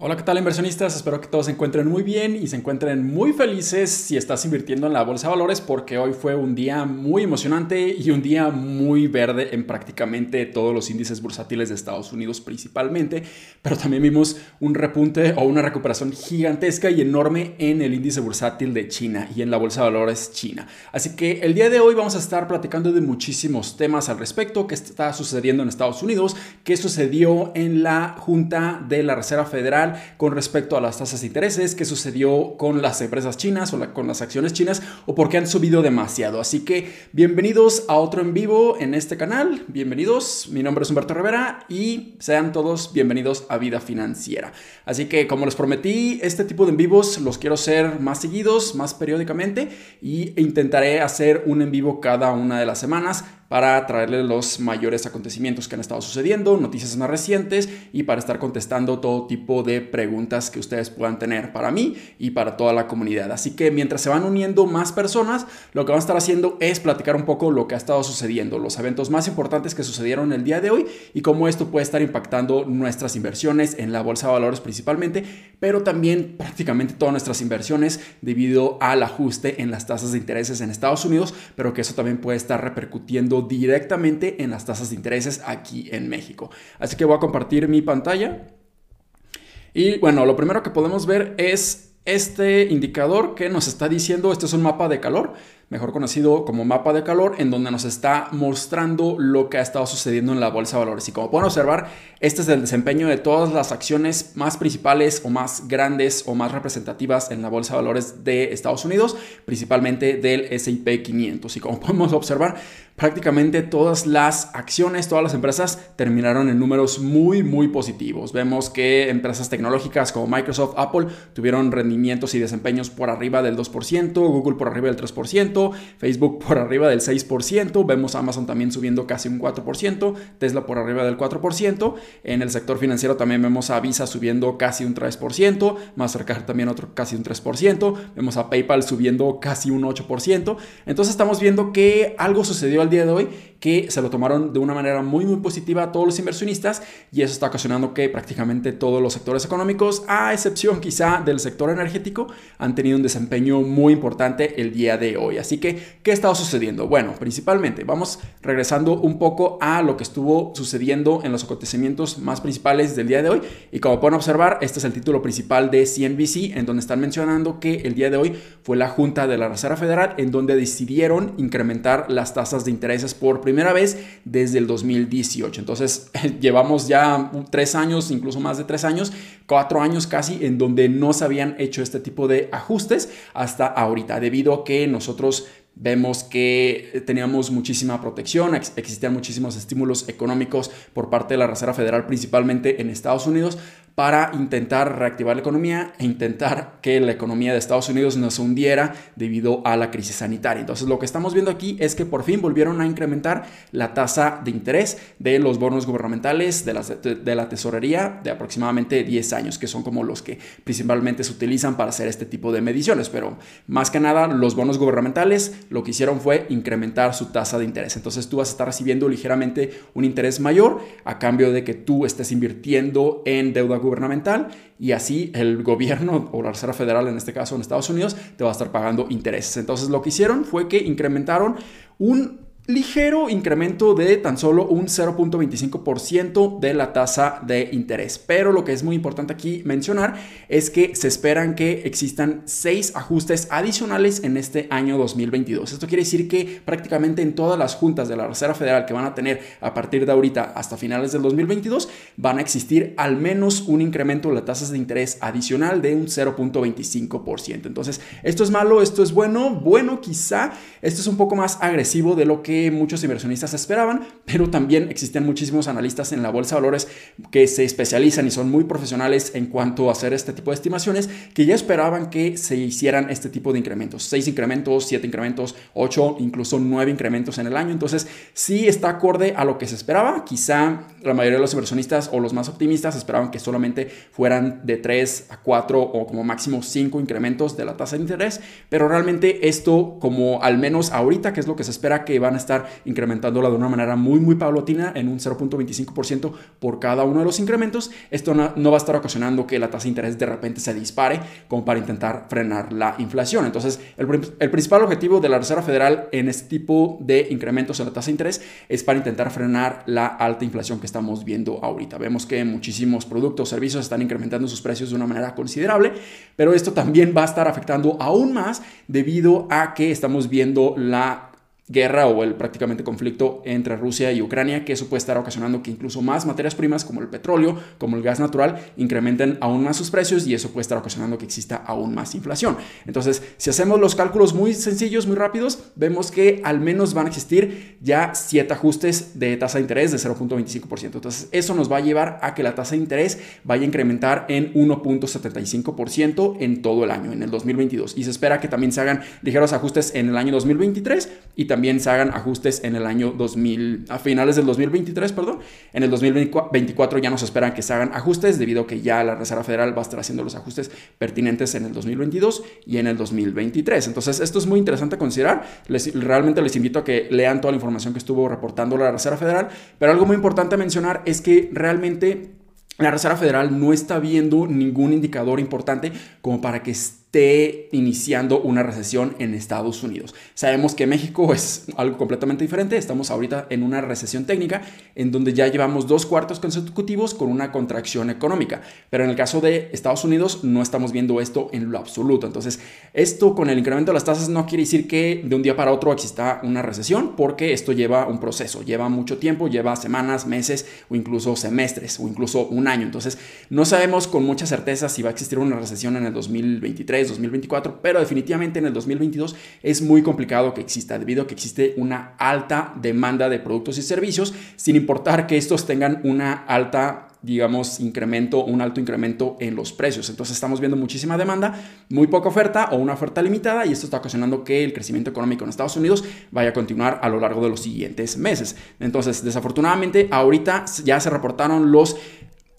Hola, ¿qué tal inversionistas? Espero que todos se encuentren muy bien y se encuentren muy felices si estás invirtiendo en la bolsa de valores porque hoy fue un día muy emocionante y un día muy verde en prácticamente todos los índices bursátiles de Estados Unidos principalmente, pero también vimos un repunte o una recuperación gigantesca y enorme en el índice bursátil de China y en la bolsa de valores china. Así que el día de hoy vamos a estar platicando de muchísimos temas al respecto, qué está sucediendo en Estados Unidos, qué sucedió en la Junta de la Reserva Federal, con respecto a las tasas de intereses, qué sucedió con las empresas chinas o con las acciones chinas o por qué han subido demasiado. Así que bienvenidos a otro en vivo en este canal. Bienvenidos, mi nombre es Humberto Rivera y sean todos bienvenidos a Vida Financiera. Así que como les prometí, este tipo de en vivos los quiero hacer más seguidos, más periódicamente y intentaré hacer un en vivo cada una de las semanas para traerles los mayores acontecimientos que han estado sucediendo, noticias más recientes y para estar contestando todo tipo de preguntas que ustedes puedan tener para mí y para toda la comunidad. Así que mientras se van uniendo más personas, lo que van a estar haciendo es platicar un poco lo que ha estado sucediendo, los eventos más importantes que sucedieron el día de hoy y cómo esto puede estar impactando nuestras inversiones en la bolsa de valores principalmente, pero también prácticamente todas nuestras inversiones debido al ajuste en las tasas de intereses en Estados Unidos, pero que eso también puede estar repercutiendo directamente en las tasas de intereses aquí en México. Así que voy a compartir mi pantalla. Y bueno, lo primero que podemos ver es este indicador que nos está diciendo, este es un mapa de calor, mejor conocido como mapa de calor, en donde nos está mostrando lo que ha estado sucediendo en la bolsa de valores. Y como pueden observar, este es el desempeño de todas las acciones más principales o más grandes o más representativas en la bolsa de valores de Estados Unidos, principalmente del S&P 500. Y como podemos observar, prácticamente todas las acciones, todas las empresas terminaron en números muy, muy positivos. Vemos que empresas tecnológicas como Microsoft, Apple tuvieron rendimientos y desempeños por arriba del 2%, Google por arriba del 3%, Facebook por arriba del 6%, vemos Amazon también subiendo casi un 4%, Tesla por arriba del 4%, en el sector financiero también vemos a Visa subiendo casi un 3%, Mastercard también otro casi un 3%, vemos a PayPal subiendo casi un 8%, entonces estamos viendo que algo sucedió día de hoy que se lo tomaron de una manera muy muy positiva a todos los inversionistas y eso está ocasionando que prácticamente todos los sectores económicos, a excepción quizá del sector energético, han tenido un desempeño muy importante el día de hoy. Así que, ¿qué estado sucediendo? Bueno, principalmente vamos regresando un poco a lo que estuvo sucediendo en los acontecimientos más principales del día de hoy y como pueden observar, este es el título principal de CNBC en donde están mencionando que el día de hoy fue la Junta de la Reserva Federal en donde decidieron incrementar las tasas de intereses por primera vez desde el 2018. Entonces llevamos ya tres años, incluso más de tres años, cuatro años casi, en donde no se habían hecho este tipo de ajustes hasta ahorita, debido a que nosotros Vemos que teníamos muchísima protección, existían muchísimos estímulos económicos por parte de la Reserva Federal, principalmente en Estados Unidos, para intentar reactivar la economía e intentar que la economía de Estados Unidos no se hundiera debido a la crisis sanitaria. Entonces lo que estamos viendo aquí es que por fin volvieron a incrementar la tasa de interés de los bonos gubernamentales de la, de la tesorería de aproximadamente 10 años, que son como los que principalmente se utilizan para hacer este tipo de mediciones. Pero más que nada los bonos gubernamentales lo que hicieron fue incrementar su tasa de interés. Entonces tú vas a estar recibiendo ligeramente un interés mayor a cambio de que tú estés invirtiendo en deuda gubernamental y así el gobierno o la Reserva Federal, en este caso en Estados Unidos, te va a estar pagando intereses. Entonces lo que hicieron fue que incrementaron un ligero incremento de tan solo un 0.25% de la tasa de interés. Pero lo que es muy importante aquí mencionar es que se esperan que existan seis ajustes adicionales en este año 2022. Esto quiere decir que prácticamente en todas las juntas de la Reserva Federal que van a tener a partir de ahorita hasta finales del 2022 van a existir al menos un incremento de las tasas de interés adicional de un 0.25%. Entonces, esto es malo, esto es bueno, bueno quizá, esto es un poco más agresivo de lo que muchos inversionistas esperaban, pero también existen muchísimos analistas en la bolsa de valores que se especializan y son muy profesionales en cuanto a hacer este tipo de estimaciones, que ya esperaban que se hicieran este tipo de incrementos, seis incrementos, siete incrementos, ocho, incluso nueve incrementos en el año. Entonces, sí está acorde a lo que se esperaba. Quizá la mayoría de los inversionistas o los más optimistas esperaban que solamente fueran de 3 a 4 o como máximo 5 incrementos de la tasa de interés, pero realmente esto como al menos ahorita, que es lo que se espera que van a estar estar incrementándola de una manera muy, muy paulatina en un 0.25% por cada uno de los incrementos. Esto no, va a estar ocasionando que la tasa de interés de repente se dispare como para intentar frenar la inflación. Entonces, el, el principal objetivo de la Reserva Federal en este tipo de incrementos en la tasa de interés es para intentar frenar la alta inflación que estamos viendo ahorita. Vemos que muchísimos productos, servicios están incrementando sus precios de una manera considerable, pero esto también va a estar afectando aún más debido a que estamos viendo la guerra o el prácticamente conflicto entre Rusia y Ucrania, que eso puede estar ocasionando que incluso más materias primas como el petróleo, como el gas natural, incrementen aún más sus precios y eso puede estar ocasionando que exista aún más inflación. Entonces, si hacemos los cálculos muy sencillos, muy rápidos, vemos que al menos van a existir ya siete ajustes de tasa de interés de 0.25%. Entonces, eso nos va a llevar a que la tasa de interés vaya a incrementar en 1.75% en todo el año, en el 2022. Y se espera que también se hagan ligeros ajustes en el año 2023 y también también se hagan ajustes en el año 2000, a finales del 2023, perdón. En el 2024 ya nos esperan que se hagan ajustes debido a que ya la Reserva Federal va a estar haciendo los ajustes pertinentes en el 2022 y en el 2023. Entonces, esto es muy interesante considerar. Les, realmente les invito a que lean toda la información que estuvo reportando la Reserva Federal, pero algo muy importante a mencionar es que realmente la Reserva Federal no está viendo ningún indicador importante como para que iniciando una recesión en Estados Unidos. Sabemos que México es algo completamente diferente. Estamos ahorita en una recesión técnica en donde ya llevamos dos cuartos consecutivos con una contracción económica. Pero en el caso de Estados Unidos no estamos viendo esto en lo absoluto. Entonces, esto con el incremento de las tasas no quiere decir que de un día para otro exista una recesión, porque esto lleva un proceso, lleva mucho tiempo, lleva semanas, meses o incluso semestres o incluso un año. Entonces, no sabemos con mucha certeza si va a existir una recesión en el 2023 2024, pero definitivamente en el 2022 es muy complicado que exista debido a que existe una alta demanda de productos y servicios, sin importar que estos tengan una alta digamos, incremento, un alto incremento en los precios. Entonces estamos viendo muchísima demanda, muy poca oferta o una oferta limitada y esto está ocasionando que el crecimiento económico en Estados Unidos vaya a continuar a lo largo de los siguientes meses. Entonces, desafortunadamente, ahorita ya se reportaron los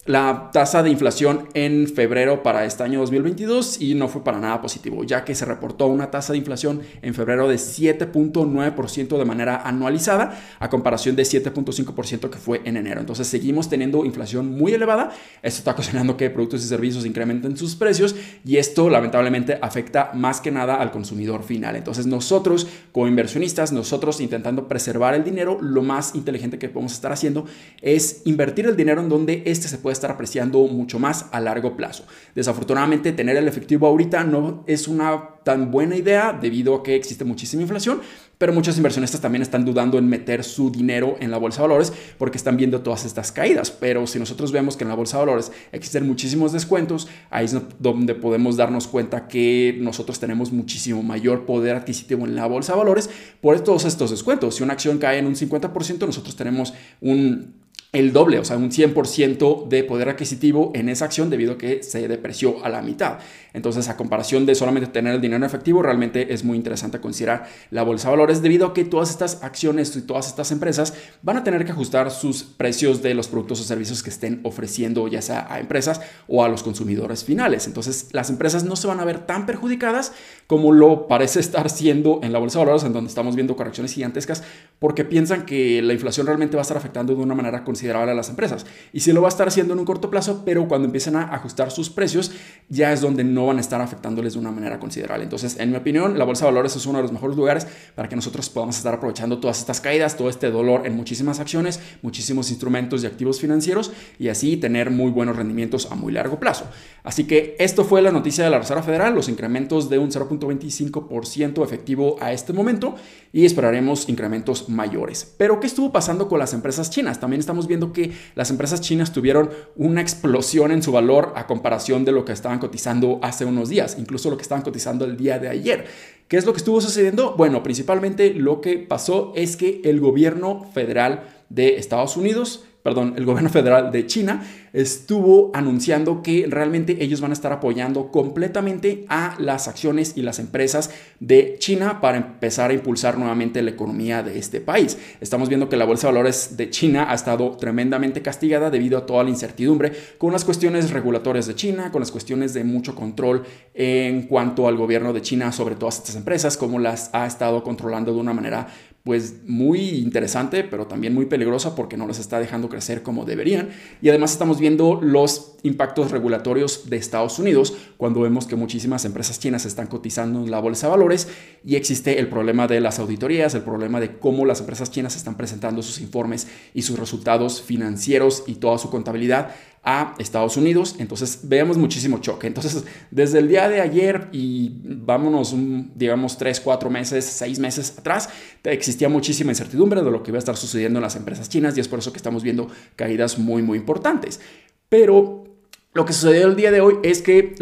la tasa de inflación en febrero para este año 2022 y no fue para nada positivo, ya que se reportó una tasa de inflación en febrero de 7.9% de manera anualizada a comparación de 7.5% que fue en enero. Entonces seguimos teniendo inflación muy elevada. Esto está ocasionando que productos y servicios incrementen sus precios y esto lamentablemente afecta más que nada al consumidor final. Entonces nosotros como inversionistas, nosotros intentando preservar el dinero, lo más inteligente que podemos estar haciendo es invertir el dinero en donde este se puede estar apreciando mucho más a largo plazo. Desafortunadamente, tener el efectivo ahorita no es una tan buena idea debido a que existe muchísima inflación, pero muchos inversionistas también están dudando en meter su dinero en la bolsa de valores porque están viendo todas estas caídas. Pero si nosotros vemos que en la bolsa de valores existen muchísimos descuentos, ahí es donde podemos darnos cuenta que nosotros tenemos muchísimo mayor poder adquisitivo en la bolsa de valores por todos estos descuentos. Si una acción cae en un 50%, nosotros tenemos un el doble, o sea, un 100% de poder adquisitivo en esa acción debido a que se depreció a la mitad. Entonces, a comparación de solamente tener el dinero en efectivo, realmente es muy interesante considerar la bolsa de valores debido a que todas estas acciones y todas estas empresas van a tener que ajustar sus precios de los productos o servicios que estén ofreciendo ya sea a empresas o a los consumidores finales. Entonces, las empresas no se van a ver tan perjudicadas como lo parece estar siendo en la bolsa de valores, en donde estamos viendo correcciones gigantescas, porque piensan que la inflación realmente va a estar afectando de una manera considerable a las empresas. Y sí lo va a estar haciendo en un corto plazo, pero cuando empiecen a ajustar sus precios, ya es donde no van a estar afectándoles de una manera considerable. Entonces, en mi opinión, la bolsa de valores es uno de los mejores lugares para que nosotros podamos estar aprovechando todas estas caídas, todo este dolor en muchísimas acciones, muchísimos instrumentos y activos financieros y así tener muy buenos rendimientos a muy largo plazo. Así que esto fue la noticia de la Reserva Federal, los incrementos de un 0.25% efectivo a este momento y esperaremos incrementos mayores. Pero ¿qué estuvo pasando con las empresas chinas? También estamos viendo que las empresas chinas tuvieron una explosión en su valor a comparación de lo que estaban cotizando hace unos días, incluso lo que estaban cotizando el día de ayer. ¿Qué es lo que estuvo sucediendo? Bueno, principalmente lo que pasó es que el gobierno federal de Estados Unidos perdón, el gobierno federal de China estuvo anunciando que realmente ellos van a estar apoyando completamente a las acciones y las empresas de China para empezar a impulsar nuevamente la economía de este país. Estamos viendo que la bolsa de valores de China ha estado tremendamente castigada debido a toda la incertidumbre con las cuestiones regulatorias de China, con las cuestiones de mucho control en cuanto al gobierno de China sobre todas estas empresas, cómo las ha estado controlando de una manera pues muy interesante, pero también muy peligrosa porque no les está dejando crecer como deberían. Y además estamos viendo los impactos regulatorios de Estados Unidos cuando vemos que muchísimas empresas chinas están cotizando en la bolsa de valores y existe el problema de las auditorías, el problema de cómo las empresas chinas están presentando sus informes y sus resultados financieros y toda su contabilidad a Estados Unidos. Entonces veamos muchísimo choque. Entonces desde el día de ayer y vámonos, digamos, tres, cuatro meses, seis meses atrás, existía muchísima incertidumbre de lo que iba a estar sucediendo en las empresas chinas y es por eso que estamos viendo caídas muy, muy importantes. Pero lo que sucedió el día de hoy es que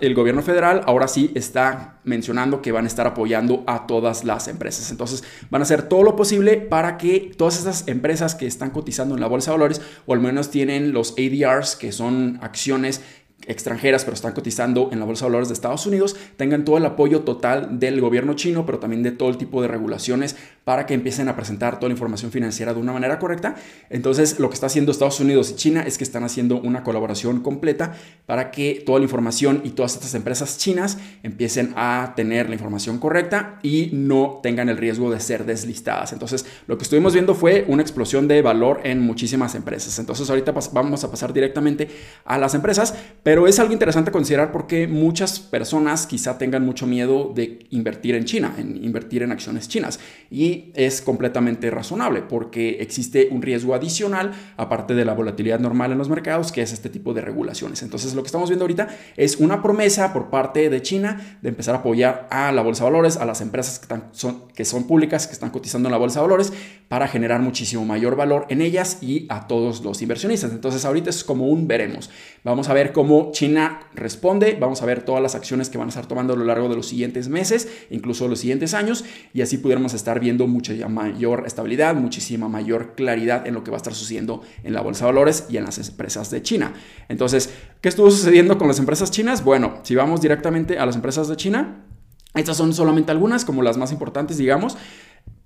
el gobierno federal ahora sí está mencionando que van a estar apoyando a todas las empresas. Entonces van a hacer todo lo posible para que todas esas empresas que están cotizando en la bolsa de valores o al menos tienen los ADRs, que son acciones extranjeras, pero están cotizando en la bolsa de valores de Estados Unidos, tengan todo el apoyo total del gobierno chino, pero también de todo el tipo de regulaciones para que empiecen a presentar toda la información financiera de una manera correcta. Entonces, lo que está haciendo Estados Unidos y China es que están haciendo una colaboración completa para que toda la información y todas estas empresas chinas empiecen a tener la información correcta y no tengan el riesgo de ser deslistadas. Entonces, lo que estuvimos viendo fue una explosión de valor en muchísimas empresas. Entonces, ahorita vamos a pasar directamente a las empresas, es algo interesante considerar porque muchas personas quizá tengan mucho miedo de invertir en China, en invertir en acciones chinas. Y es completamente razonable porque existe un riesgo adicional, aparte de la volatilidad normal en los mercados, que es este tipo de regulaciones. Entonces lo que estamos viendo ahorita es una promesa por parte de China de empezar a apoyar a la bolsa de valores, a las empresas que, están, son, que son públicas, que están cotizando en la bolsa de valores, para generar muchísimo mayor valor en ellas y a todos los inversionistas. Entonces ahorita es como un veremos. Vamos a ver cómo China responde. Vamos a ver todas las acciones que van a estar tomando a lo largo de los siguientes meses, incluso los siguientes años, y así pudiéramos estar viendo mucha mayor estabilidad, muchísima mayor claridad en lo que va a estar sucediendo en la bolsa de valores y en las empresas de China. Entonces, ¿qué estuvo sucediendo con las empresas chinas? Bueno, si vamos directamente a las empresas de China, estas son solamente algunas, como las más importantes, digamos,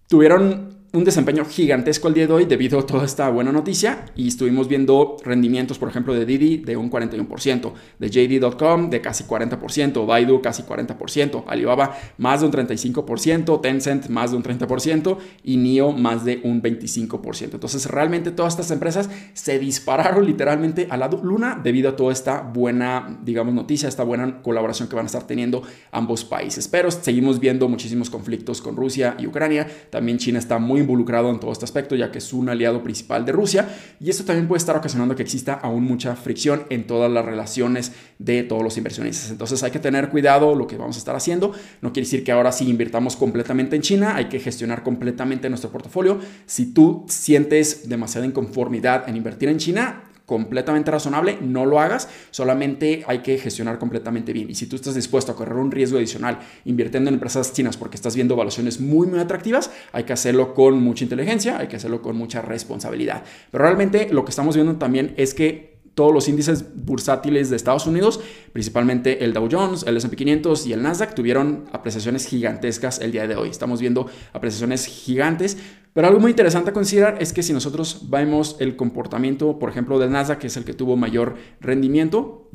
tuvieron un desempeño gigantesco el día de hoy debido a toda esta buena noticia y estuvimos viendo rendimientos, por ejemplo, de Didi de un 41%, de JD.com de casi 40%, Baidu casi 40%, Alibaba más de un 35%, Tencent más de un 30% y NIO más de un 25%. Entonces, realmente todas estas empresas se dispararon literalmente a la luna debido a toda esta buena, digamos, noticia, esta buena colaboración que van a estar teniendo ambos países. Pero seguimos viendo muchísimos conflictos con Rusia y Ucrania. También China está muy involucrado en todo este aspecto, ya que es un aliado principal de Rusia, y esto también puede estar ocasionando que exista aún mucha fricción en todas las relaciones de todos los inversionistas. Entonces hay que tener cuidado lo que vamos a estar haciendo. No quiere decir que ahora sí invirtamos completamente en China, hay que gestionar completamente nuestro portafolio. Si tú sientes demasiada inconformidad en invertir en China, completamente razonable, no lo hagas, solamente hay que gestionar completamente bien. Y si tú estás dispuesto a correr un riesgo adicional invirtiendo en empresas chinas porque estás viendo evaluaciones muy, muy atractivas, hay que hacerlo con mucha inteligencia, hay que hacerlo con mucha responsabilidad. Pero realmente lo que estamos viendo también es que todos los índices bursátiles de Estados Unidos, principalmente el Dow Jones, el S&P 500 y el Nasdaq, tuvieron apreciaciones gigantescas el día de hoy. Estamos viendo apreciaciones gigantes, pero algo muy interesante a considerar es que si nosotros vemos el comportamiento, por ejemplo, del Nasdaq, que es el que tuvo mayor rendimiento,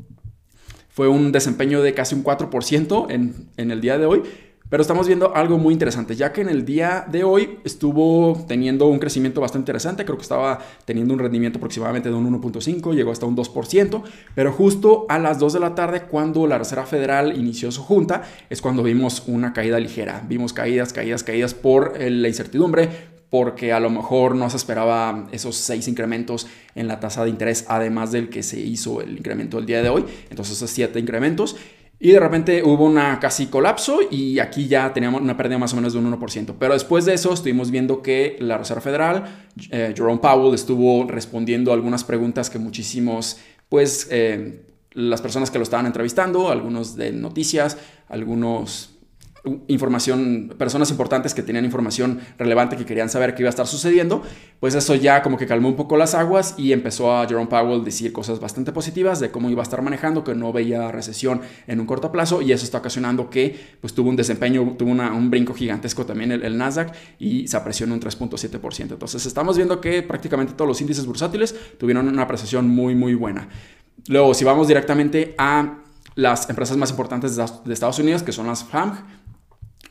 fue un desempeño de casi un 4% en, en el día de hoy, pero estamos viendo algo muy interesante, ya que en el día de hoy estuvo teniendo un crecimiento bastante interesante, creo que estaba teniendo un rendimiento aproximadamente de un 1.5, llegó hasta un 2%, pero justo a las 2 de la tarde, cuando la Reserva Federal inició su junta, es cuando vimos una caída ligera. Vimos caídas, caídas, caídas por eh, la incertidumbre, porque a lo mejor no se esperaba esos seis incrementos en la tasa de interés, además del que se hizo el incremento el día de hoy, entonces esos siete incrementos. Y de repente hubo una casi colapso y aquí ya teníamos una pérdida más o menos de un 1%. Pero después de eso estuvimos viendo que la Reserva Federal, eh, Jerome Powell, estuvo respondiendo algunas preguntas que muchísimos, pues, eh, las personas que lo estaban entrevistando, algunos de noticias, algunos información, personas importantes que tenían información relevante que querían saber qué iba a estar sucediendo, pues eso ya como que calmó un poco las aguas y empezó a Jerome Powell decir cosas bastante positivas de cómo iba a estar manejando, que no veía recesión en un corto plazo y eso está ocasionando que pues tuvo un desempeño, tuvo un brinco gigantesco también el, el Nasdaq y se apreció en un 3.7%. Entonces estamos viendo que prácticamente todos los índices bursátiles tuvieron una apreciación muy muy buena. Luego, si vamos directamente a las empresas más importantes de Estados Unidos, que son las FAMG,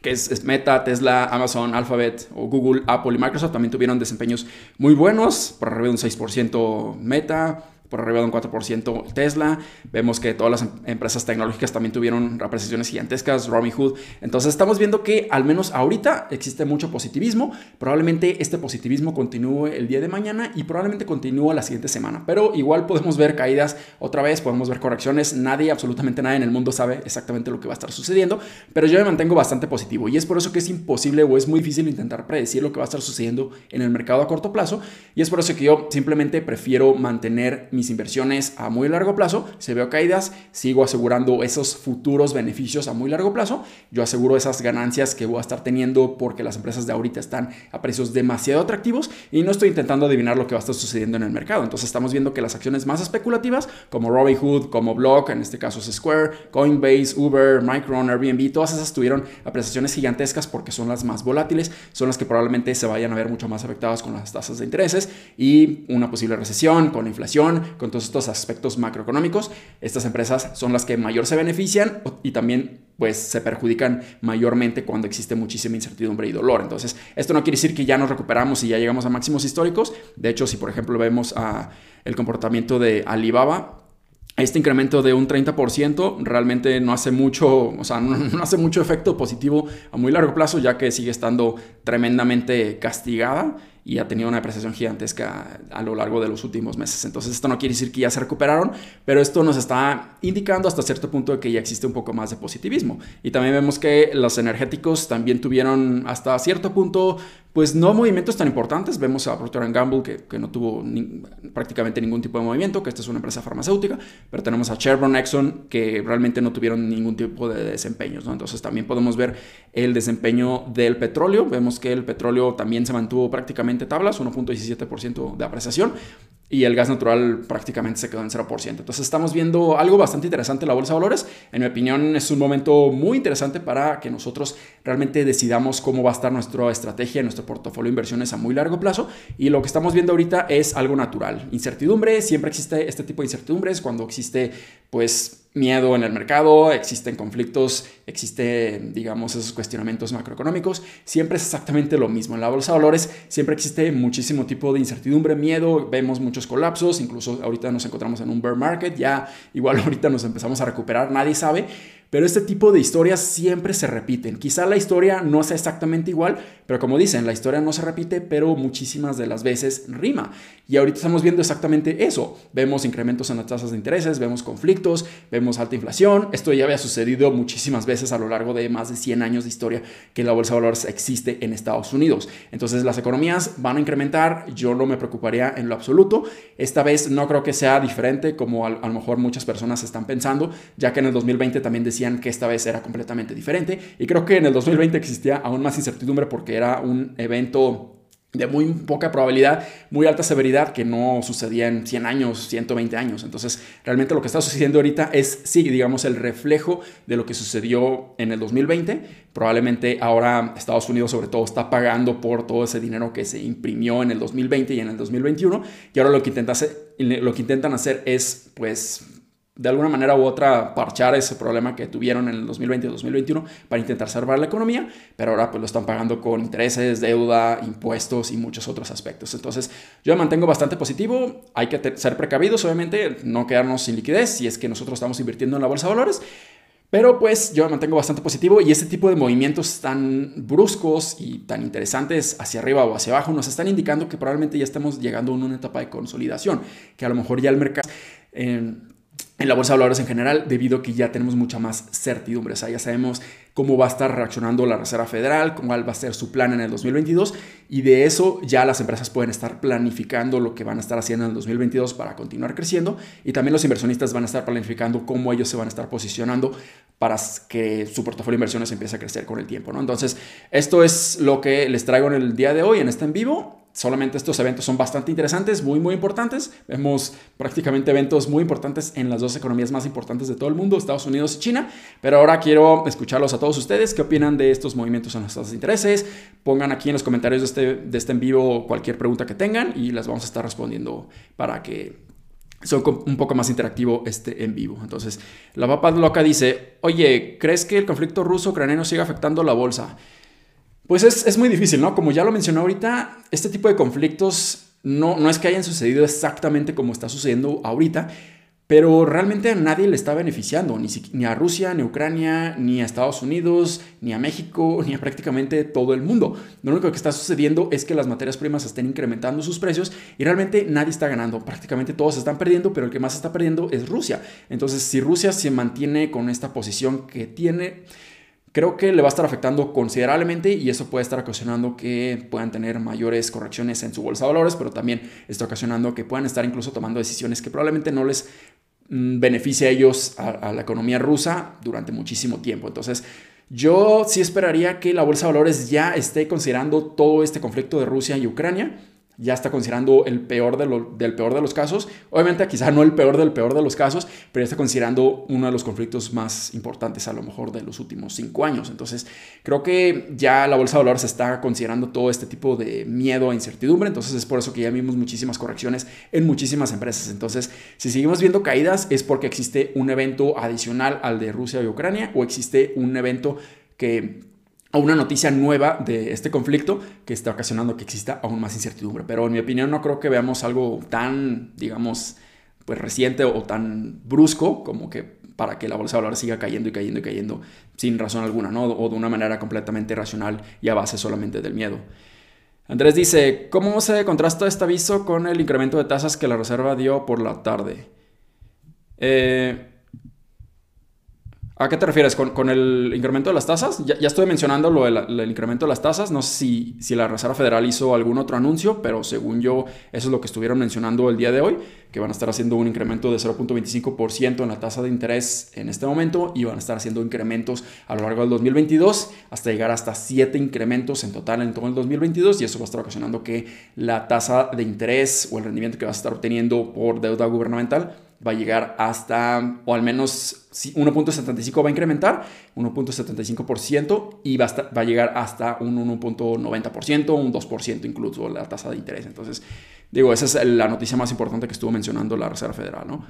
que es, Meta, Tesla, Amazon, Alphabet o Google, Apple y Microsoft también tuvieron desempeños muy buenos, por arriba de un 6% Meta, por arriba de un 4% Tesla. Vemos que todas las em-, empresas tecnológicas también tuvieron apreciaciones gigantescas, Robinhood. Entonces estamos viendo que al menos ahorita existe mucho positivismo. Probablemente este positivismo continúe el día de mañana y probablemente continúe la siguiente semana. Pero igual podemos ver caídas otra vez, podemos ver correcciones. Nadie, absolutamente nadie en el mundo sabe exactamente lo que va a estar sucediendo. Pero yo me mantengo bastante positivo y es por eso que es imposible o es muy difícil intentar predecir lo que va a estar sucediendo en el mercado a corto plazo. Y es por eso que yo simplemente prefiero mantener mis inversiones a muy largo plazo, se veo caídas, sigo asegurando esos futuros beneficios a muy largo plazo, yo aseguro esas ganancias que voy a estar teniendo porque las empresas de ahorita están a precios demasiado atractivos y no estoy intentando adivinar lo que va a estar sucediendo en el mercado. Entonces estamos viendo que las acciones más especulativas como Robinhood, como Block, en este caso es Square, Coinbase, Uber, Micron, Airbnb, todas esas tuvieron apreciaciones gigantescas porque son las más volátiles, son las que probablemente se vayan a ver mucho más afectadas con las tasas de intereses y una posible recesión, con inflación, con todos estos aspectos macroeconómicos, estas empresas son las que mayor se benefician y también pues se perjudican mayormente cuando existe muchísima incertidumbre y dolor. Entonces, esto no quiere decir que ya nos recuperamos y ya llegamos a máximos históricos. De hecho, si por ejemplo vemos a el comportamiento de Alibaba, este incremento de un 30% realmente no hace mucho, o sea, no, hace mucho efecto positivo a muy largo plazo, ya que sigue estando tremendamente castigada y ha tenido una apreciación gigantesca a lo largo de los últimos meses. Entonces esto no quiere decir que ya se recuperaron, pero esto nos está indicando hasta cierto punto que ya existe un poco más de positivismo. Y también vemos que los energéticos también tuvieron hasta cierto punto pues no movimientos tan importantes. Vemos a Procter Gamble que, que no tuvo prácticamente ningún tipo de movimiento, que esta es una empresa farmacéutica, pero tenemos a Chevron, Exxon que realmente no tuvieron ningún tipo de desempeños. ¿no? Entonces también podemos ver el desempeño del petróleo. Vemos que el petróleo también se mantuvo prácticamente tablas, 1.17% de apreciación y el gas natural prácticamente se quedó en 0%. Entonces estamos viendo algo bastante interesante en la bolsa de valores. En mi opinión es un momento muy interesante para que nosotros realmente decidamos cómo va a estar nuestra estrategia, nuestro portafolio de inversiones a muy largo plazo. Y lo que estamos viendo ahorita es algo natural. Incertidumbre, siempre existe este tipo de incertidumbres cuando existe pues miedo en el mercado, existen conflictos, existen, digamos, esos cuestionamientos macroeconómicos. Siempre es exactamente lo mismo. En la bolsa de valores siempre existe muchísimo tipo de incertidumbre, miedo, vemos muchos colapsos, incluso ahorita nos encontramos en un bear market, ya igual ahorita nos empezamos a recuperar, nadie sabe, pero este tipo de historias siempre se repiten. Quizá la historia no sea exactamente igual, pero como dicen, la historia no se repite, pero muchísimas de las veces rima. Y ahorita estamos viendo exactamente eso. Vemos incrementos en las tasas de intereses, vemos conflictos, vemos alta inflación. Esto ya había sucedido muchísimas veces a lo largo de más de 100 años de historia que la bolsa de valores existe en Estados Unidos. Entonces las economías van a incrementar, yo no me preocuparía en lo absoluto. Esta vez no creo que sea diferente como a, lo mejor muchas personas están pensando, ya que en el 2020 también decía que esta vez era completamente diferente. Y creo que en el 2020 existía aún más incertidumbre porque era un evento de muy poca probabilidad, muy alta severidad que no sucedía en 100 años, 120 años. Entonces, realmente lo que está sucediendo ahorita es, sí, digamos, el reflejo de lo que sucedió en el 2020. Probablemente ahora Estados Unidos sobre todo está pagando por todo ese dinero que se imprimió en el 2020 y en el 2021. Y ahora lo que, intenta hacer, lo que intentan hacer es, pues, de alguna manera u otra parchar ese problema que tuvieron en el 2020 y 2021 para intentar salvar la economía, pero ahora pues lo están pagando con intereses, deuda, impuestos y muchos otros aspectos. Entonces yo me mantengo bastante positivo, hay que ser precavidos obviamente, no quedarnos sin liquidez si es que nosotros estamos invirtiendo en la bolsa de valores. Pero pues yo me mantengo bastante positivo y este tipo de movimientos tan bruscos y tan interesantes hacia arriba o hacia abajo nos están indicando que probablemente ya estamos llegando a una etapa de consolidación, que a lo mejor ya el mercado... Eh, en la bolsa de valores en general, debido a que ya tenemos mucha más certidumbre. O sea, ya sabemos cómo va a estar reaccionando la Reserva Federal, cómo va a ser su plan en el 2022 y de eso ya las empresas pueden estar planificando lo que van a estar haciendo en el 2022 para continuar creciendo y también los inversionistas van a estar planificando cómo ellos se van a estar posicionando para que su portafolio de inversiones empiece a crecer con el tiempo. ¿no? Entonces, esto es lo que les traigo en el día de hoy en este en vivo solamente estos eventos son bastante interesantes, muy, muy importantes. Vemos prácticamente eventos muy importantes en las dos economías más importantes de todo el mundo, Estados Unidos y China. Pero ahora quiero escucharlos a todos ustedes. ¿Qué opinan de estos movimientos en nuestros intereses? Pongan aquí en los comentarios de este, de este en vivo cualquier pregunta que tengan y las vamos a estar respondiendo para que son un poco más interactivo este en vivo. Entonces, la papa loca dice, oye, ¿crees que el conflicto ruso-ucraniano sigue afectando la bolsa? Pues es, es, muy difícil, ¿no? Como ya lo mencioné ahorita, este tipo de conflictos no, no es que hayan sucedido exactamente como está sucediendo ahorita, pero realmente a nadie le está beneficiando, ni, ni, a Rusia, ni a Ucrania, ni a Estados Unidos, ni a México, ni a prácticamente todo el mundo. Lo único que está sucediendo es que las materias primas estén incrementando sus precios y realmente nadie está ganando. Prácticamente todos están perdiendo, pero el que más está perdiendo es Rusia. Entonces, si Rusia se mantiene con esta posición que tiene, creo que le va a estar afectando considerablemente y eso puede estar ocasionando que puedan tener mayores correcciones en su bolsa de valores, pero también está ocasionando que puedan estar incluso tomando decisiones que probablemente no les mm, beneficie a ellos, a, la economía rusa, durante muchísimo tiempo. Entonces, yo sí esperaría que la bolsa de valores ya esté considerando todo este conflicto de Rusia y Ucrania ya está considerando el peor de del peor de los casos. Obviamente quizá no el peor del peor de los casos, pero ya está considerando uno de los conflictos más importantes a lo mejor de los últimos cinco años. Entonces creo que ya la bolsa de valores está considerando todo este tipo de miedo e incertidumbre. Entonces es por eso que ya vimos muchísimas correcciones en muchísimas empresas. Entonces si seguimos viendo caídas es porque existe un evento adicional al de Rusia y Ucrania o existe un evento que a una noticia nueva de este conflicto que está ocasionando que exista aún más incertidumbre. Pero en mi opinión no creo que veamos algo tan, digamos, pues reciente o tan brusco como que para que la bolsa de valores siga cayendo y cayendo y cayendo sin razón alguna, ¿no? O de una manera completamente irracional y a base solamente del miedo. Andrés dice, ¿cómo se contrasta este aviso con el incremento de tasas que la Reserva dio por la tarde? Eh, ¿A qué te refieres? ¿Con, el incremento de las tasas? Ya, estoy mencionando lo del incremento de las tasas. No sé si, si, la Reserva Federal hizo algún otro anuncio, pero según yo, eso es lo que estuvieron mencionando el día de hoy, que van a estar haciendo un incremento de 0.25% en la tasa de interés en este momento y van a estar haciendo incrementos a lo largo del 2022 hasta llegar hasta 7 incrementos en total en todo el 2022 y eso va a estar ocasionando que la tasa de interés o el rendimiento que vas a estar obteniendo por deuda gubernamental va a llegar hasta, o al menos 1.75 va a incrementar, 1.75% y va a, va a llegar hasta un 1.90%, un 2% incluso la tasa de interés. Entonces, digo, esa es la noticia más importante que estuvo mencionando la Reserva Federal, ¿no?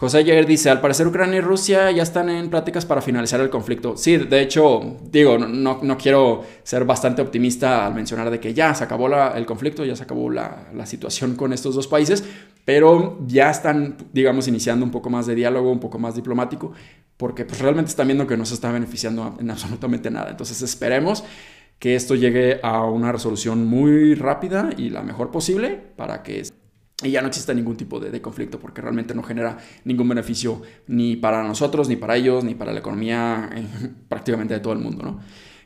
José Jair dice, al parecer Ucrania y Rusia ya están en pláticas para finalizar el conflicto. Sí, de hecho, digo, no, no quiero ser bastante optimista al mencionar de que ya se acabó el conflicto, ya se acabó la, la, situación con estos dos países, pero ya están, digamos, iniciando un poco más de diálogo, un poco más diplomático, porque pues realmente están viendo que no se está beneficiando en absolutamente nada. Entonces esperemos que esto llegue a una resolución muy rápida y la mejor posible para que y ya no exista ningún tipo de, conflicto porque realmente no genera ningún beneficio ni para nosotros, ni para ellos, ni para la economía eh, prácticamente de todo el mundo, ¿no?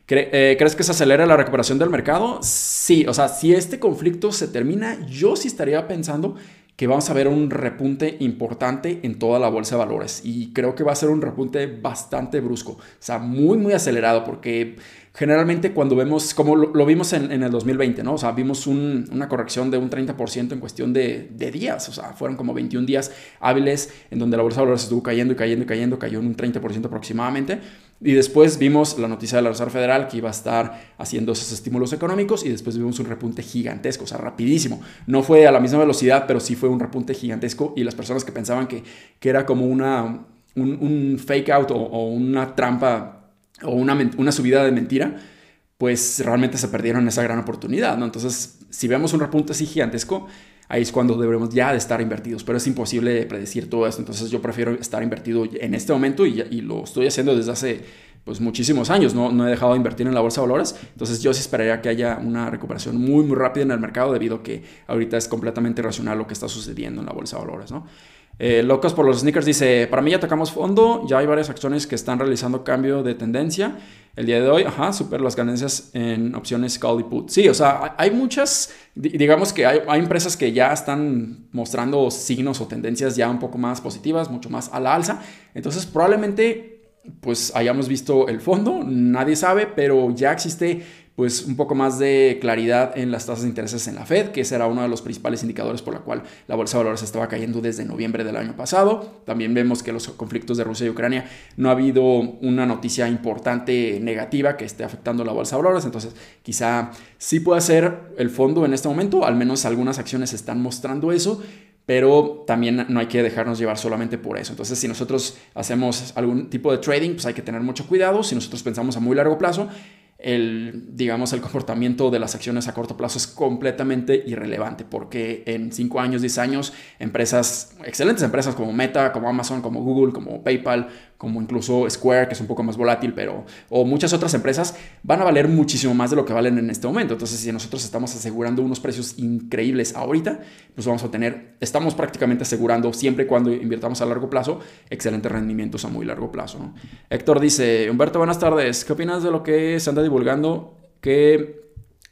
Eh, ¿Crees que se acelera la recuperación del mercado? Sí, o sea, si este conflicto se termina, yo sí estaría pensando que vamos a ver un repunte importante en toda la bolsa de valores y creo que va a ser un repunte bastante brusco, o sea, muy, muy acelerado porque generalmente cuando vemos, como lo, vimos en, el 2020, ¿no? O sea, vimos una corrección de un 30% en cuestión de, días, o sea, fueron como 21 días hábiles en donde la bolsa de valores estuvo cayendo y cayendo y cayendo, cayó en un 30% aproximadamente. Y después vimos la noticia de la Reserva Federal que iba a estar haciendo esos estímulos económicos y después vimos un repunte gigantesco, o sea, rapidísimo. No fue a la misma velocidad, pero sí fue un repunte gigantesco y las personas que pensaban que, que era como una, un, fake out o una trampa o una, una subida de mentira, pues realmente se perdieron esa gran oportunidad, ¿no? Entonces, si vemos un repunte así gigantesco, ahí es cuando debemos ya de estar invertidos, pero es imposible predecir todo esto, entonces yo prefiero estar invertido en este momento y, y lo estoy haciendo desde hace pues muchísimos años, no, no he dejado de invertir en la bolsa de valores, entonces yo sí esperaría que haya una recuperación muy muy rápida en el mercado debido a que ahorita es completamente irracional lo que está sucediendo en la bolsa de valores, ¿no? Eh, Locos por los sneakers dice, para mí ya tocamos fondo, ya hay varias acciones que están realizando cambio de tendencia. El día de hoy, ajá, super las ganancias en opciones call y put. Sí, o sea, hay muchas, digamos que hay, hay, empresas que ya están mostrando signos o tendencias ya un poco más positivas, mucho más a la alza. Entonces, probablemente pues hayamos visto el fondo, nadie sabe, pero ya existe pues un poco más de claridad en las tasas de intereses en la Fed, que ese era uno de los principales indicadores por la cual la bolsa de valores estaba cayendo desde noviembre del año pasado. También vemos que los conflictos de Rusia y Ucrania no ha habido una noticia importante negativa que esté afectando la bolsa de valores, entonces quizá sí pueda ser el fondo en este momento, al menos algunas acciones están mostrando eso, pero también no hay que dejarnos llevar solamente por eso. Entonces, si nosotros hacemos algún tipo de trading, pues hay que tener mucho cuidado. Si nosotros pensamos a muy largo plazo, el, digamos, el comportamiento de las acciones a corto plazo es completamente irrelevante porque en 5 años, 10 años, empresas, excelentes empresas como Meta, como Amazon, como Google, como PayPal, como incluso Square, que es un poco más volátil, pero, o muchas otras empresas, van a valer muchísimo más de lo que valen en este momento. Entonces, si nosotros estamos asegurando unos precios increíbles ahorita, pues vamos a tener, estamos prácticamente asegurando siempre y cuando invirtamos a largo plazo, excelentes rendimientos a muy largo plazo. Héctor dice, Humberto, buenas tardes. ¿Qué opinas de lo que se anda divulgando que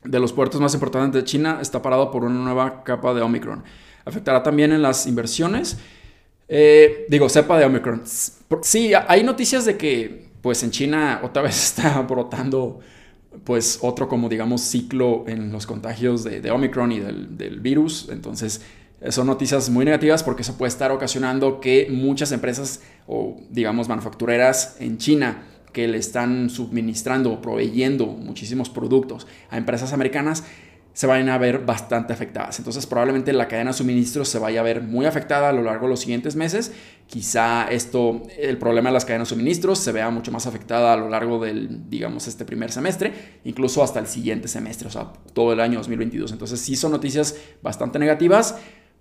de los puertos más importantes de China está parado por una nueva capa de Omicron? ¿Afectará también en las inversiones? Eh, digo, cepa de Omicron. Sí, hay noticias de que pues en China otra vez está brotando pues otro como digamos ciclo en los contagios de, Omicron y del, virus. Entonces son noticias muy negativas porque eso puede estar ocasionando que muchas empresas o digamos manufactureras en China que le están suministrando o proveyendo muchísimos productos a empresas americanas se vayan a ver bastante afectadas. Entonces probablemente la cadena de suministros se vaya a ver muy afectada a lo largo de los siguientes meses. Quizá esto, el problema de las cadenas de suministros se vea mucho más afectada a lo largo del, digamos, este primer semestre, incluso hasta el siguiente semestre, o sea, todo el año 2022. Entonces sí son noticias bastante negativas,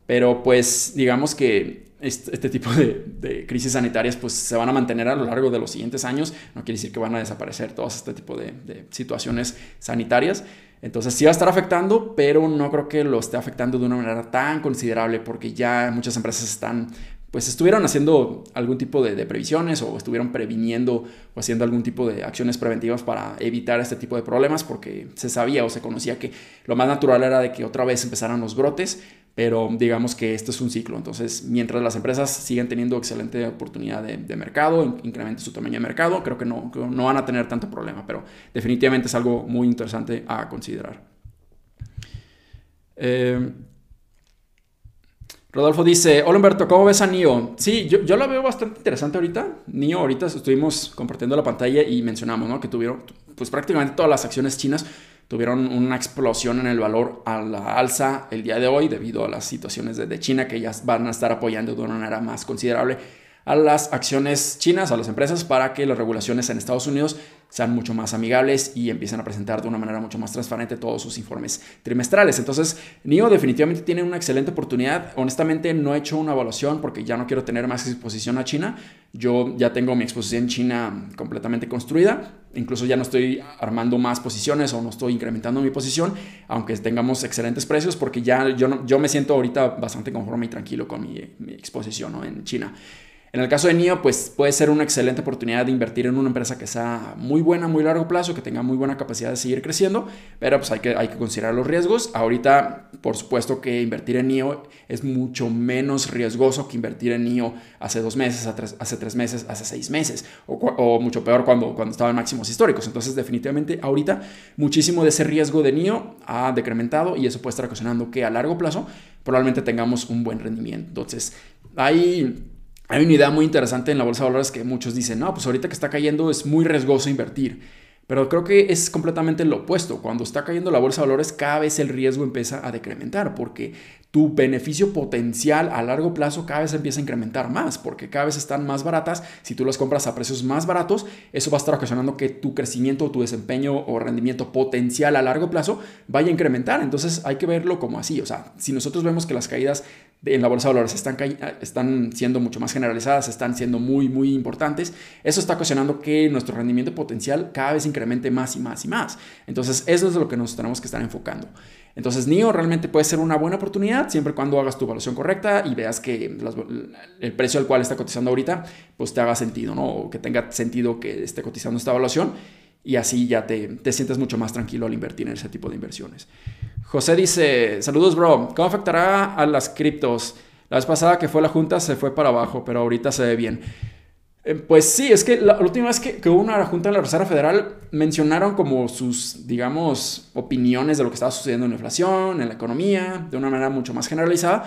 pero pues digamos que este, tipo de, crisis sanitarias pues se van a mantener a lo largo de los siguientes años. No quiere decir que van a desaparecer todas este tipo de, de situaciones sanitarias. Entonces sí va a estar afectando, pero no creo que lo esté afectando de una manera tan considerable porque ya muchas empresas están, pues estuvieron haciendo algún tipo de, previsiones o estuvieron previniendo o haciendo algún tipo de acciones preventivas para evitar este tipo de problemas porque se sabía o se conocía que lo más natural era de que otra vez empezaran los brotes pero digamos que esto es un ciclo. Entonces, mientras las empresas sigan teniendo excelente oportunidad de, mercado, incrementen su tamaño de mercado, creo que no, no van a tener tanto problema, pero definitivamente es algo muy interesante a considerar. Eh, Rodolfo dice, hola Humberto, ¿cómo ves a NIO? Sí, yo, yo la veo bastante interesante ahorita. NIO, ahorita estuvimos compartiendo la pantalla y mencionamos ¿no? que tuvieron pues prácticamente todas las acciones chinas tuvieron una explosión en el valor a la alza el día de hoy debido a las situaciones de, China que ya van a estar apoyando de una manera más considerable a las acciones chinas, a las empresas, para que las regulaciones en Estados Unidos sean mucho más amigables y empiecen a presentar de una manera mucho más transparente todos sus informes trimestrales. Entonces, NIO definitivamente tiene una excelente oportunidad. Honestamente, no he hecho una evaluación porque ya no quiero tener más exposición a China. Yo ya tengo mi exposición en China completamente construida. Incluso ya no estoy armando más posiciones o no estoy incrementando mi posición, aunque tengamos excelentes precios, porque ya yo, yo me siento ahorita bastante conforme y tranquilo con mi, exposición en China. En el caso de NIO, pues puede ser una excelente oportunidad de invertir en una empresa que sea muy buena muy largo plazo, que tenga muy buena capacidad de seguir creciendo, pero pues hay que, hay que considerar los riesgos. Ahorita, por supuesto que invertir en NIO es mucho menos riesgoso que invertir en NIO hace dos meses, hace tres meses, hace seis meses, o, mucho peor cuando, cuando estaba en máximos históricos. Entonces, definitivamente, ahorita muchísimo de ese riesgo de NIO ha decrementado y eso puede estar ocasionando que a largo plazo probablemente tengamos un buen rendimiento. Entonces, hay hay una idea muy interesante en la bolsa de valores que muchos dicen, no, pues ahorita que está cayendo es muy riesgoso invertir. Pero creo que es completamente lo opuesto. Cuando está cayendo la bolsa de valores, cada vez el riesgo empieza a decrementar porque tu beneficio potencial a largo plazo cada vez empieza a incrementar más porque cada vez están más baratas. Si tú las compras a precios más baratos, eso va a estar ocasionando que tu crecimiento, tu desempeño o rendimiento potencial a largo plazo vaya a incrementar. Entonces hay que verlo como así. O sea, si nosotros vemos que las caídas en la bolsa de valores están, siendo mucho más generalizadas, están siendo muy, muy importantes, eso está ocasionando que nuestro rendimiento potencial cada vez incremente más y más y más. Entonces, eso es lo que nos tenemos que estar enfocando. Entonces, NIO realmente puede ser una buena oportunidad siempre y cuando hagas tu evaluación correcta y veas que el precio al cual está cotizando ahorita, pues te haga sentido, ¿no? Que tenga sentido que esté cotizando esta evaluación y así ya te, te sientes mucho más tranquilo al invertir en ese tipo de inversiones. José dice, saludos bro, ¿cómo afectará a las criptos? La vez pasada que fue la junta se fue para abajo, pero ahorita se ve bien. Eh, pues sí, es que la, última vez que, que, hubo una junta de la Reserva Federal mencionaron como sus, digamos, opiniones de lo que estaba sucediendo en la inflación, en la economía, de una manera mucho más generalizada,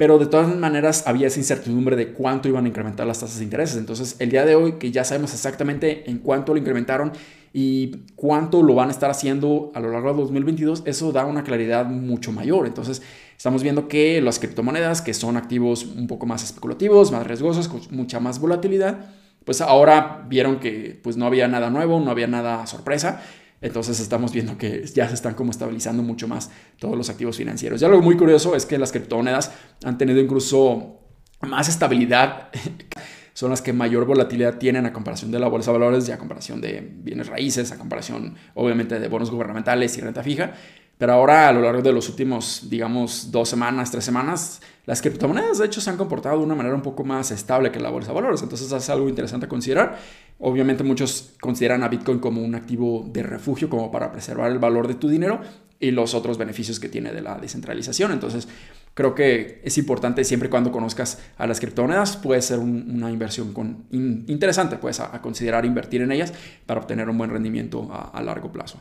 pero de todas maneras había esa incertidumbre de cuánto iban a incrementar las tasas de interés. Entonces, el día de hoy, que ya sabemos exactamente en cuánto lo incrementaron y cuánto lo van a estar haciendo a lo largo de 2022, eso da una claridad mucho mayor. Entonces, estamos viendo que las criptomonedas, que son activos un poco más especulativos, más riesgosos, con mucha más volatilidad, pues ahora vieron que pues no había nada nuevo, no había nada sorpresa entonces estamos viendo que ya se están como estabilizando mucho más todos los activos financieros. Y algo muy curioso es que las criptomonedas han tenido incluso más estabilidad. Son las que mayor volatilidad tienen a comparación de la bolsa de valores y a comparación de bienes raíces, a comparación obviamente de bonos gubernamentales y renta fija. Pero ahora a lo largo de los últimos, digamos, dos semanas, tres semanas, las criptomonedas de hecho se han comportado de una manera un poco más estable que la bolsa de valores. Entonces es algo interesante considerar. Obviamente muchos consideran a Bitcoin como un activo de refugio, como para preservar el valor de tu dinero y los otros beneficios que tiene de la descentralización. Entonces, creo que es importante siempre cuando conozcas a las criptomonedas, puede ser una inversión interesante, puedes a, considerar invertir en ellas para obtener un buen rendimiento a largo plazo.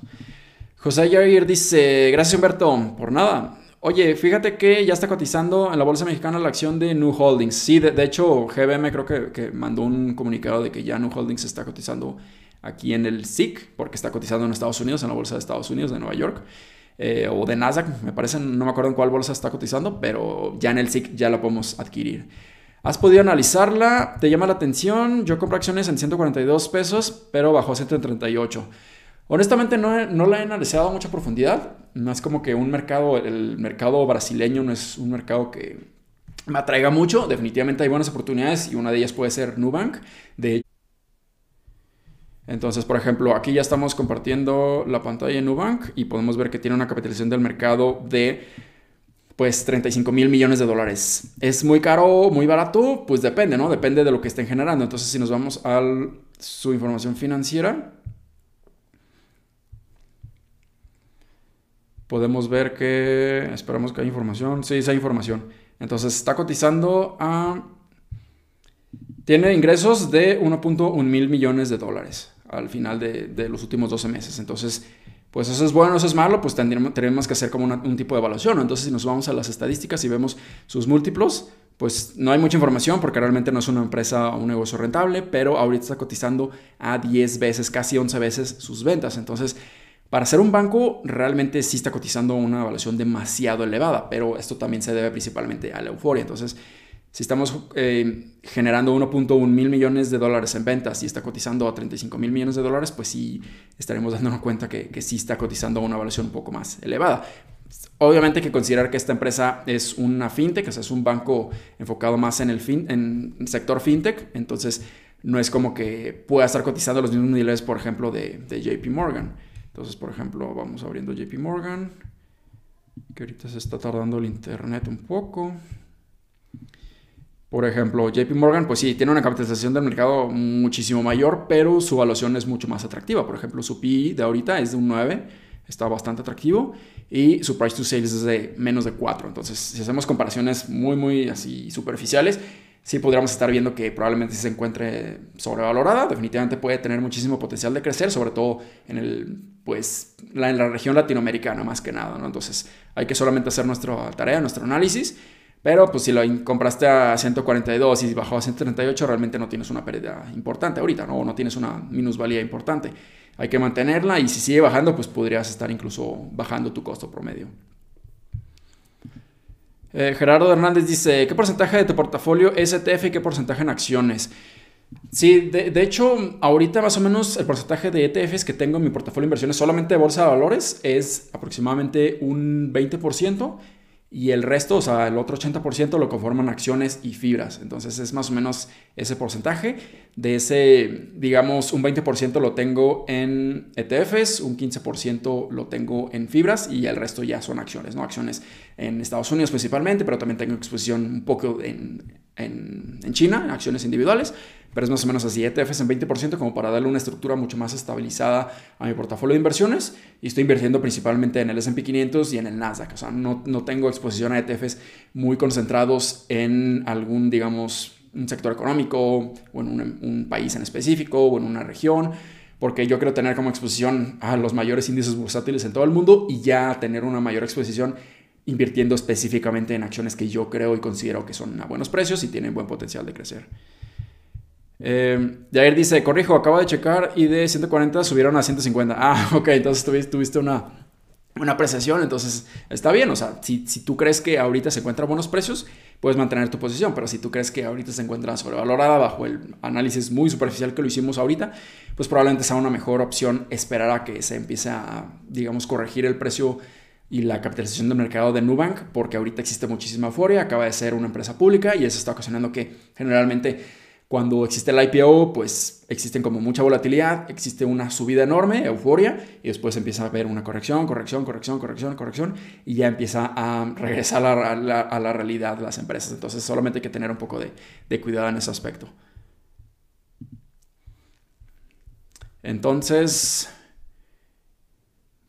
José Jair dice, gracias Humberto, por nada. Oye, fíjate que ya está cotizando en la bolsa mexicana la acción de New Holdings. Sí, de, hecho, GBM creo que, mandó un comunicado de que ya New Holdings está cotizando aquí en el SIC, porque está cotizando en Estados Unidos, en la bolsa de Estados Unidos, de Nueva York, eh, o de Nasdaq, me parece, no me acuerdo en cuál bolsa está cotizando, pero ya en el SIC ya la podemos adquirir. ¿Has podido analizarla? ¿Te llama la atención? Yo compré acciones en 142 pesos, pero bajó a 138. Honestamente no, no la he analizado a mucha profundidad. No es como que un mercado, el mercado brasileño no es un mercado que me atraiga mucho. Definitivamente hay buenas oportunidades y una de ellas puede ser Nubank. De entonces, por ejemplo, aquí ya estamos compartiendo la pantalla de Nubank y podemos ver que tiene una capitalización del mercado de pues 35 mil millones de dólares. ¿Es muy caro, muy barato? Pues depende, ¿no? Depende de lo que estén generando. Entonces, si nos vamos a su información financiera, podemos ver que, esperamos que haya información, sí, sí hay información. Entonces está cotizando a, tiene ingresos de 1.1 mil millones de dólares al final de, los últimos 12 meses. Entonces, pues eso es bueno, eso es malo, pues tendremos, tenemos que hacer como un tipo de evaluación. Entonces, si nos vamos a las estadísticas y vemos sus múltiplos, pues no hay mucha información porque realmente no es una empresa o un negocio rentable, pero ahorita está cotizando a 10 veces, casi 11 veces sus ventas. Entonces, para ser un banco, realmente sí está cotizando una evaluación demasiado elevada, pero esto también se debe principalmente a la euforia. Entonces, si estamos eh, generando 1.1 mil millones de dólares en ventas y está cotizando a 35 mil millones de dólares, pues sí estaremos dándonos cuenta que, sí está cotizando una evaluación un poco más elevada. Obviamente hay que considerar que esta empresa es una fintech, o sea, es un banco enfocado más en el, fin, en el sector fintech, entonces no es como que pueda estar cotizando los mismos niveles, por ejemplo, de, de JP Morgan. Entonces, por ejemplo, vamos abriendo JP Morgan, que ahorita se está tardando el internet un poco. Por ejemplo, JP Morgan, pues sí, tiene una capitalización del mercado muchísimo mayor, pero su evaluación es mucho más atractiva. Por ejemplo, su PI de ahorita es de un 9, está bastante atractivo, y su price to sales es de menos de 4. Entonces, si hacemos comparaciones muy, muy así superficiales, sí podríamos estar viendo que probablemente se encuentre sobrevalorada. Definitivamente puede tener muchísimo potencial de crecer, sobre todo en pues la, región latinoamericana más que nada. Entonces hay que solamente hacer nuestra tarea, nuestro análisis, pero pues si lo compraste a 142 y bajó a 138, realmente no tienes una pérdida importante ahorita, ¿no? no tienes una minusvalía importante. Hay que mantenerla y si sigue bajando, pues podrías estar incluso bajando tu costo promedio. Eh, Gerardo Hernández dice, ¿qué porcentaje de tu portafolio es ETF y qué porcentaje en acciones? Sí, de, hecho, ahorita más o menos el porcentaje de ETFs que tengo en mi portafolio de inversiones solamente de bolsa de valores es aproximadamente un 20% y el resto, o sea, el otro 80% lo conforman acciones y fibras. Entonces es más o menos ese porcentaje. De ese, digamos, un 20% lo tengo en ETFs, un 15% lo tengo en fibras y el resto ya son acciones, ¿no? Acciones en Estados Unidos principalmente, pero también tengo exposición un poco en, en, en China, acciones individuales pero es más o menos así, ETFs en 20% como para darle una estructura mucho más estabilizada a mi portafolio de inversiones y estoy invirtiendo principalmente en el S&P 500 y en el Nasdaq, o sea, no, no tengo exposición a ETFs muy concentrados en algún, digamos, un sector económico o en un, país en específico o en una región, porque yo quiero tener como exposición a los mayores índices bursátiles en todo el mundo y ya tener una mayor exposición invirtiendo específicamente en acciones que yo creo y considero que son a buenos precios y tienen buen potencial de crecer. Eh, Jair dice, corrijo, acaba de checar y de 140 subieron a 150. Ah, ok, entonces tuviste, una, una apreciación, entonces está bien. O sea, si, si, tú crees que ahorita se encuentra a buenos precios, puedes mantener tu posición. Pero si tú crees que ahorita se encuentra sobrevalorada bajo el análisis muy superficial que lo hicimos ahorita, pues probablemente sea una mejor opción esperar a que se empiece a, digamos, corregir el precio y la capitalización del mercado de Nubank, porque ahorita existe muchísima euforia, acaba de ser una empresa pública y eso está ocasionando que generalmente cuando existe el IPO, pues existen como mucha volatilidad, existe una subida enorme, euforia, y después empieza a haber una corrección, corrección, corrección, corrección, corrección, y ya empieza a regresar a la, realidad las empresas. Entonces solamente hay que tener un poco de cuidado en ese aspecto. Entonces,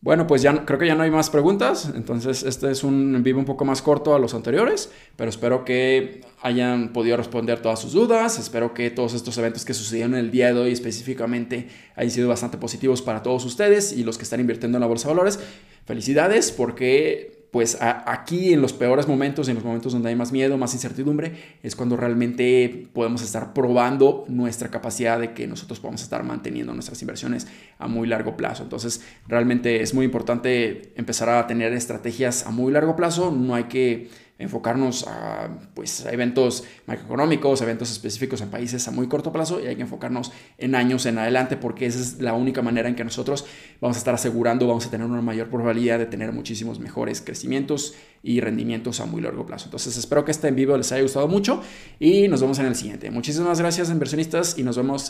bueno, pues ya creo que ya no hay más preguntas, entonces este es un vivo un poco más corto a los anteriores, pero espero que hayan podido responder todas sus dudas, espero que todos estos eventos que sucedieron el día de hoy específicamente hayan sido bastante positivos para todos ustedes y los que están invirtiendo en la bolsa de valores. Felicidades porque pues aquí en los peores momentos, en los momentos donde hay más miedo, más incertidumbre, es cuando realmente podemos estar probando nuestra capacidad de que nosotros podamos estar manteniendo nuestras inversiones a muy largo plazo. Entonces, realmente es muy importante empezar a tener estrategias a muy largo plazo. No hay que enfocarnos a, pues, eventos macroeconómicos, eventos específicos en países a muy corto plazo y hay que enfocarnos en años en adelante porque esa es la única manera en que nosotros vamos a estar asegurando, vamos a tener una mayor probabilidad de tener muchísimos mejores crecimientos y rendimientos a muy largo plazo. Entonces espero que este en vivo les haya gustado mucho y nos vemos en el siguiente. Muchísimas gracias inversionistas y nos vemos